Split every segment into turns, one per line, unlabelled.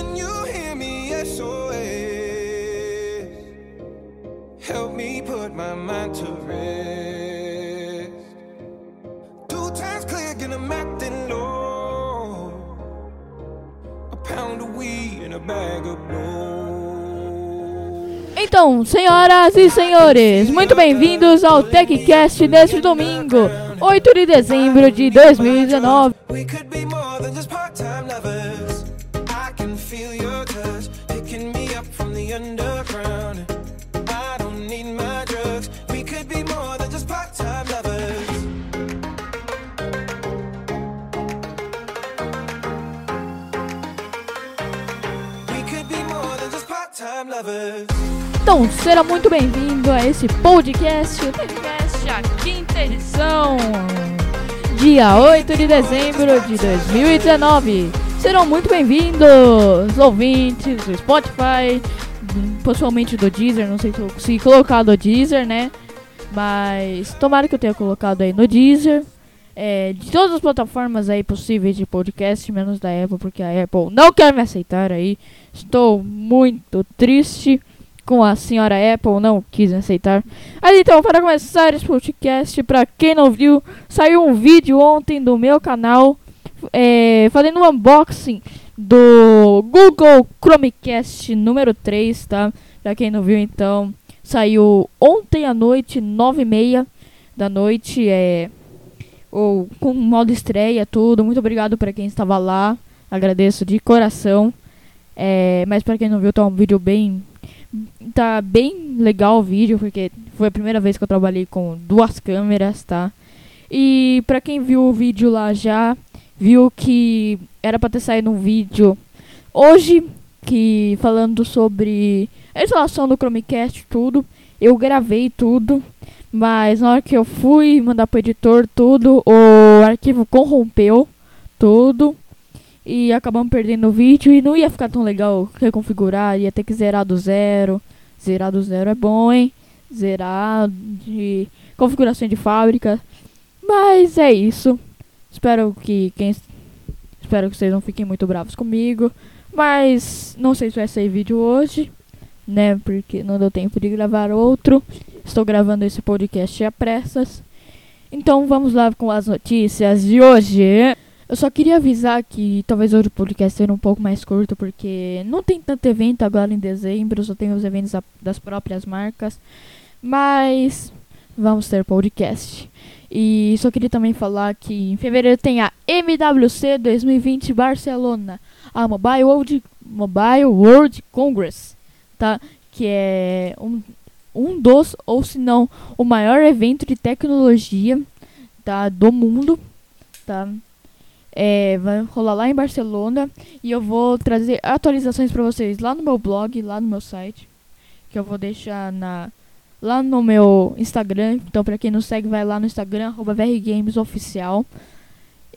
Can you hear me? SOS. Help me put my mind to rest. Two times clear, get 'em acting low. A pound of weed and a bag of blow.
Então, senhoras e senhores, muito bem-vindos ao TechCast deste domingo, 8 de dezembro de 2019.
We could be more than just part-time lovers.
Então, seja muito bem-vindo a esse podcast, o TechCast, a quinta edição, dia 8 de dezembro de 2019. Serão muito bem-vindos, ouvintes do Spotify, possivelmente do Deezer, não sei se eu consegui colocar do Deezer, né? Mas tomara que eu tenha colocado aí no Deezer. É, de todas as plataformas aí possíveis de podcast, menos da Apple, porque a Apple não quer me aceitar aí. Estou muito triste com a senhora Apple, não quis aceitar. Mas então, para começar esse podcast, para quem não viu, saiu um vídeo ontem do meu canal é, fazendo um unboxing do Google Chromecast número 3, tá? Pra quem não viu, então, saiu ontem à noite, 9h30 da noite, é, ou com modo estreia, tudo. Muito obrigado para quem estava lá, agradeço de coração. É, mas para quem não viu, tá um vídeo bem. Tá bem legal o vídeo, porque foi a primeira vez que eu trabalhei com duas câmeras, tá? E para quem viu o vídeo lá já, viu que era para ter saído um vídeo hoje que falando sobre a instalação do Chromecast tudo. Eu gravei tudo, mas na hora que eu fui mandar pro editor tudo, o arquivo corrompeu tudo e acabamos perdendo o vídeo e não ia ficar tão legal reconfigurar, ia ter que zerar do zero. Zerar do zero é bom, hein? Zerar de configuração de fábrica. Mas é isso. Espero que quem espero que vocês não fiquem muito bravos comigo, mas não sei se vai sair vídeo hoje, né? Porque não deu tempo de gravar outro. Estou gravando esse podcast a pressas. Então vamos lá com as notícias de hoje. Eu só queria avisar que talvez hoje o podcast seja um pouco mais curto, porque não tem tanto evento agora em dezembro, só tem os eventos da- das próprias marcas. Mas vamos ter podcast. E só queria também falar que em fevereiro tem a MWC 2020 Barcelona, a Mobile World, Mobile World Congress, tá? Que é um, um dos, ou se não, o maior evento de tecnologia tá, do mundo, tá? É, vai rolar lá em Barcelona e eu vou trazer atualizações para vocês lá no meu blog, lá no meu site, que eu vou deixar na lá no meu Instagram. Então, pra quem não segue, vai lá no Instagram, VRGamesOficial.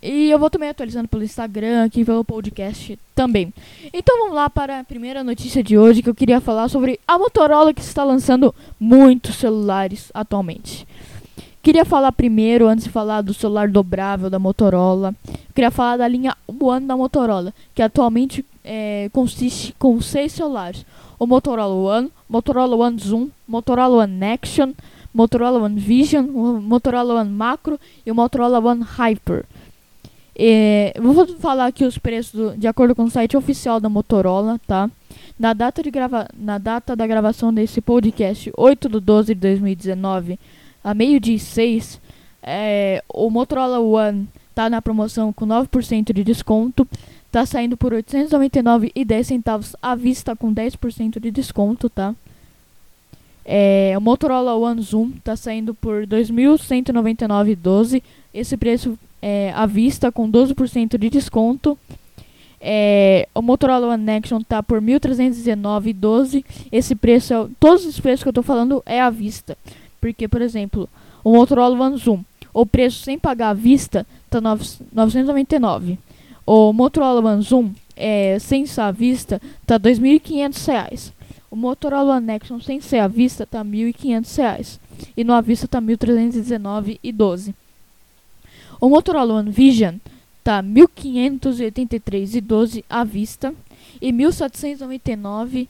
E eu vou também atualizando pelo Instagram, aqui pelo podcast também. Então vamos lá para a primeira notícia de hoje que eu queria falar sobre a Motorola que está lançando muitos celulares atualmente. Queria falar primeiro, antes de falar do celular dobrável da Motorola, queria falar da linha One da Motorola, que atualmente é, consiste com seis celulares o Motorola One, Motorola One Zoom, Motorola One Action, Motorola One Vision, o Motorola One Macro e o Motorola One Hyper. É, vou falar aqui os preços do- de acordo com o site oficial da Motorola, tá? Na data, de grava na data da gravação desse podcast, 8 de 12 de 2019, a meio-dia e 6, é, o Motorola One tá na promoção com 9% de desconto. Tá saindo por R$ 899,10 centavos à vista com 10% de desconto, tá? É, o Motorola One Zoom tá saindo por R$ 2.199,12. Esse preço é à vista com 12% de desconto. É, o Motorola One Action tá por R$ 1.319,12. Esse preço, é, todos os preços que eu tô falando é à vista. Porque, por exemplo, o Motorola One Zoom, o preço sem pagar à vista tá R$ 999. O Motorola One Zoom, é, sem ser à vista, tá 2.500 reais. O Motorola One Action sem ser à vista tá 1.500 reais. E no à vista tá R$ 1.319,12. O Motorola One Vision tá R$ 1.583,12 à vista. e 1.799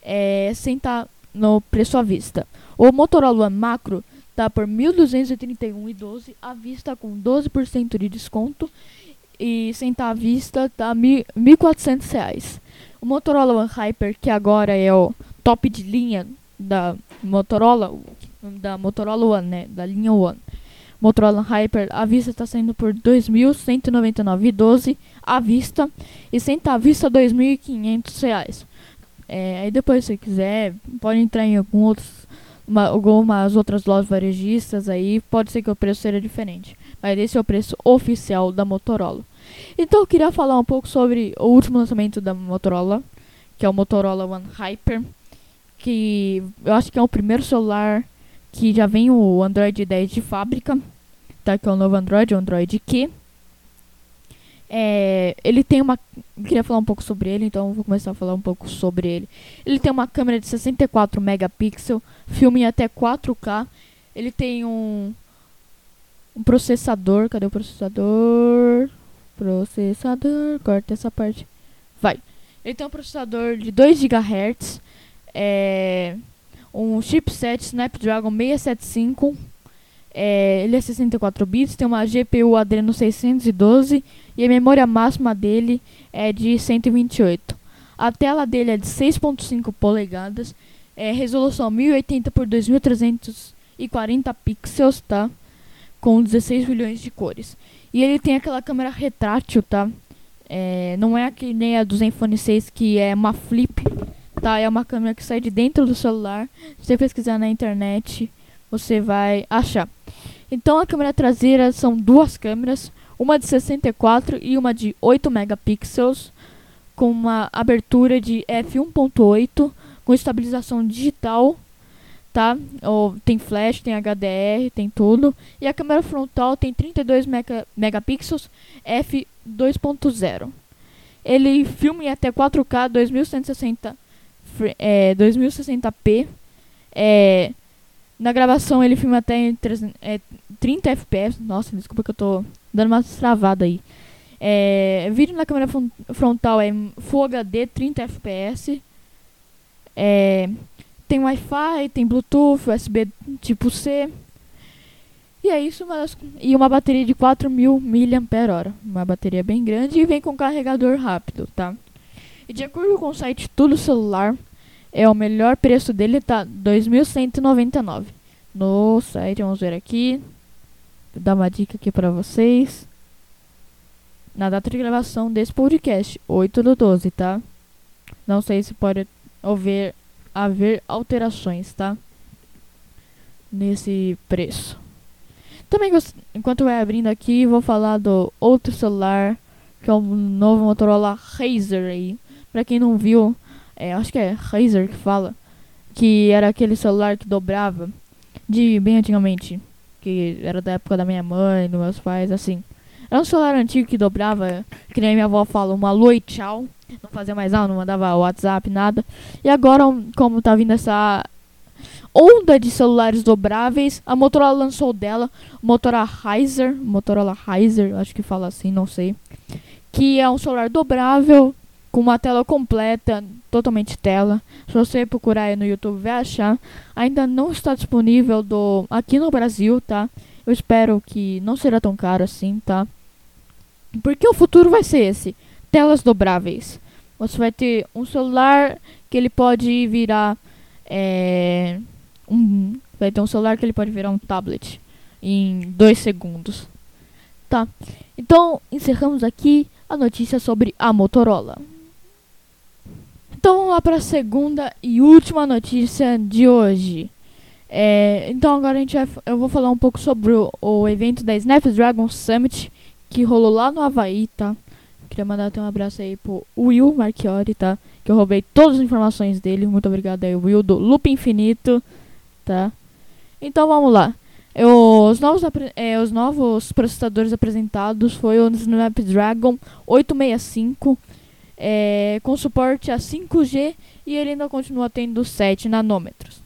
é, sem estar no preço à vista. O Motorola Macro tá por 1.231,12 à vista com 12% de desconto e sem estar à vista tá R$ 1.400. O Motorola One Hyper, que agora é o top de linha da Motorola, da Motorola One, né, da linha One. Motorola Hyper à vista está saindo por R$ 2.199,12 à vista e sem estar à vista R$ 2.500. É, aí depois se quiser pode entrar em algum outros, uma, algumas outras lojas varejistas aí, pode ser que o preço seja diferente. Mas esse é o preço oficial da Motorola. Então eu queria falar um pouco sobre o último lançamento da Motorola, que é o Motorola One Hyper, que eu acho que é o primeiro celular que já vem o Android 10 de fábrica, tá? Que é o novo Android, o Android Q. É, ele tem uma. Queria falar um pouco sobre ele, então vou começar a falar um pouco sobre ele. Ele tem uma câmera de 64 megapixels, filme em até 4K. Ele tem um, um processador. Cadê o processador? Processador. Corta essa parte. Vai. Ele tem um processador de 2 GHz. É, um chipset Snapdragon 675. É, ele é 64 bits, tem uma GPU Adreno 612 e a memória máxima dele é de 128. A tela dele é de 6.5 polegadas, é resolução 1080 por 2340 pixels, tá? Com 16 bilhões de cores. E ele tem aquela câmera retrátil, tá? É, não é que nem a do Zenfone 6 que é uma flip, tá? É uma câmera que sai de dentro do celular. Se você pesquisar na internet, você vai achar. Então a câmera traseira são duas câmeras, uma de 64 e uma de 8 megapixels, com uma abertura de f1.8 com estabilização digital, tá? Ou tem flash, tem HDR, tem tudo. E a câmera frontal tem 32 mega megapixels f2.0. Ele filma em até 4K 2160 é, 2060p. É, na gravação ele filma até em 3, é, 30 fps. Nossa, desculpa que eu tô dando uma travada aí. É, vídeo na câmera frontal é Full HD 30 fps. É, tem Wi-Fi, tem Bluetooth, USB tipo C. E é isso, mas, e uma bateria de 4000 mAh. Uma bateria bem grande e vem com carregador rápido, tá? E de acordo com o site Tudo Celular, é o melhor preço dele tá 2.199 no site. Vamos ver aqui. Dar uma dica aqui para vocês. Na data de gravação desse podcast, 8 do 12, tá? Não sei se pode haver, haver alterações, tá? Nesse preço. Também, enquanto vai abrindo aqui, vou falar do outro celular, que é o novo Motorola Razer aí. Pra quem não viu, é, acho que é Razer que fala, que era aquele celular que dobrava, de bem antigamente, que era da época da minha mãe, dos meus pais, assim. Era um celular antigo que dobrava, que nem minha avó fala, uma alô e tchau. Não fazia mais nada, não mandava WhatsApp, nada. E agora, como tá vindo essa onda de celulares dobráveis, a Motorola lançou dela, Motorola Riser, Motorola Riser, acho que fala assim, não sei. Que é um celular dobrável, com uma tela completa, totalmente tela. Se você procurar aí no YouTube vai achar. Ainda não está disponível do aqui no Brasil, tá? Eu espero que não será tão caro assim, tá? Porque o futuro vai ser esse, telas dobráveis. Você vai ter um celular que ele pode virar é, um, vai ter um celular que ele pode virar um tablet em dois segundos. Tá? Então encerramos aqui a notícia sobre a Motorola. Então vamos lá para a segunda e última notícia de hoje. É, então agora a gente vai, eu vou falar um pouco sobre o, o, evento da Snapdragon Summit que rolou lá no Havaí, tá? Queria mandar até um abraço aí pro Will Marchiori, tá? Que eu roubei todas as informações dele. Muito obrigado aí, Will, do Loop Infinito, tá? Então vamos lá. Eu, os, novos, é, os novos processadores apresentados foi o Snapdragon 865 é, com suporte a 5G e ele ainda continua tendo 7 nanômetros.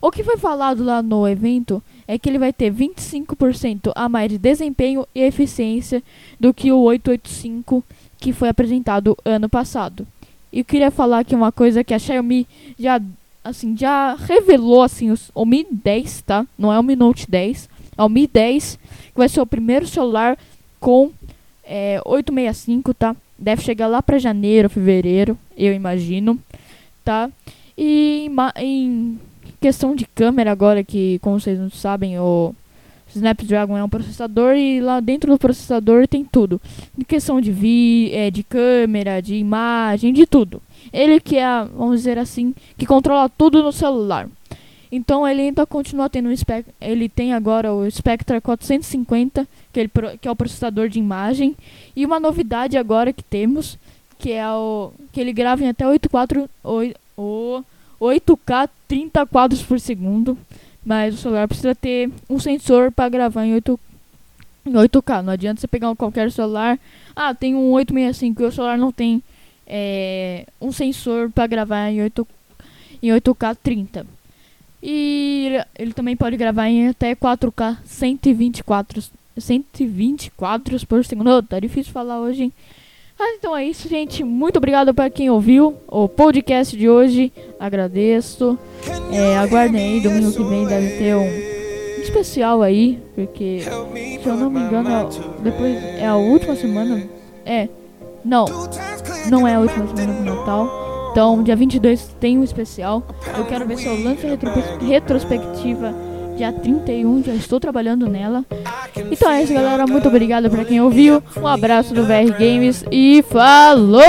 O que foi falado lá no evento é que ele vai ter 25% a mais de desempenho e eficiência do que o 885 que foi apresentado ano passado. E queria falar aqui uma coisa que a Xiaomi já assim já revelou assim o, o Mi 10, tá? Não é o Mi Note 10, é o Mi 10, que vai ser o primeiro celular com é, 865, tá? Deve chegar lá para janeiro, fevereiro, eu imagino, tá? E em questão de câmera agora que, como vocês não sabem, o Snapdragon é um processador e lá dentro do processador tem tudo. Em questão de vi, é, de câmera, de imagem, de tudo. Ele que é, vamos dizer assim, que controla tudo no celular. Então ele ainda continua tendo um ele tem agora o Spectra 450, que, ele, que é o processador de imagem, e uma novidade agora que temos, que é o que ele grava em até 84 o 8K 30 quadros por segundo. Mas o celular precisa ter um sensor para gravar em 8, em 8K. Não adianta você pegar qualquer celular. Ah, tem um 865 e o celular não tem é, um sensor para gravar em, 8, em 8K 30. E ele, também pode gravar em até 4K 124, 120 quadros por segundo. Oh, tá difícil falar hoje, hein? Mas então é isso, gente. Muito obrigado para quem ouviu o podcast de hoje. Agradeço. É, aguardem aí, domingo que vem deve ter um especial aí, porque se eu não me engano, depois é a última semana. É, não, não é a última semana do Natal. Então, dia 22 tem um especial. Eu quero ver se eu lanço a retrospectiva dia 31, já estou trabalhando nela. Então é isso, galera. Muito obrigado para quem ouviu. Um abraço do VR Games e falou!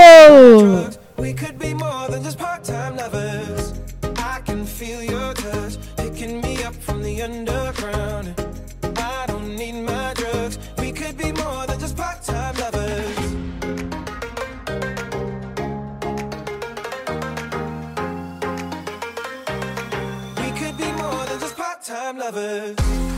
Lovers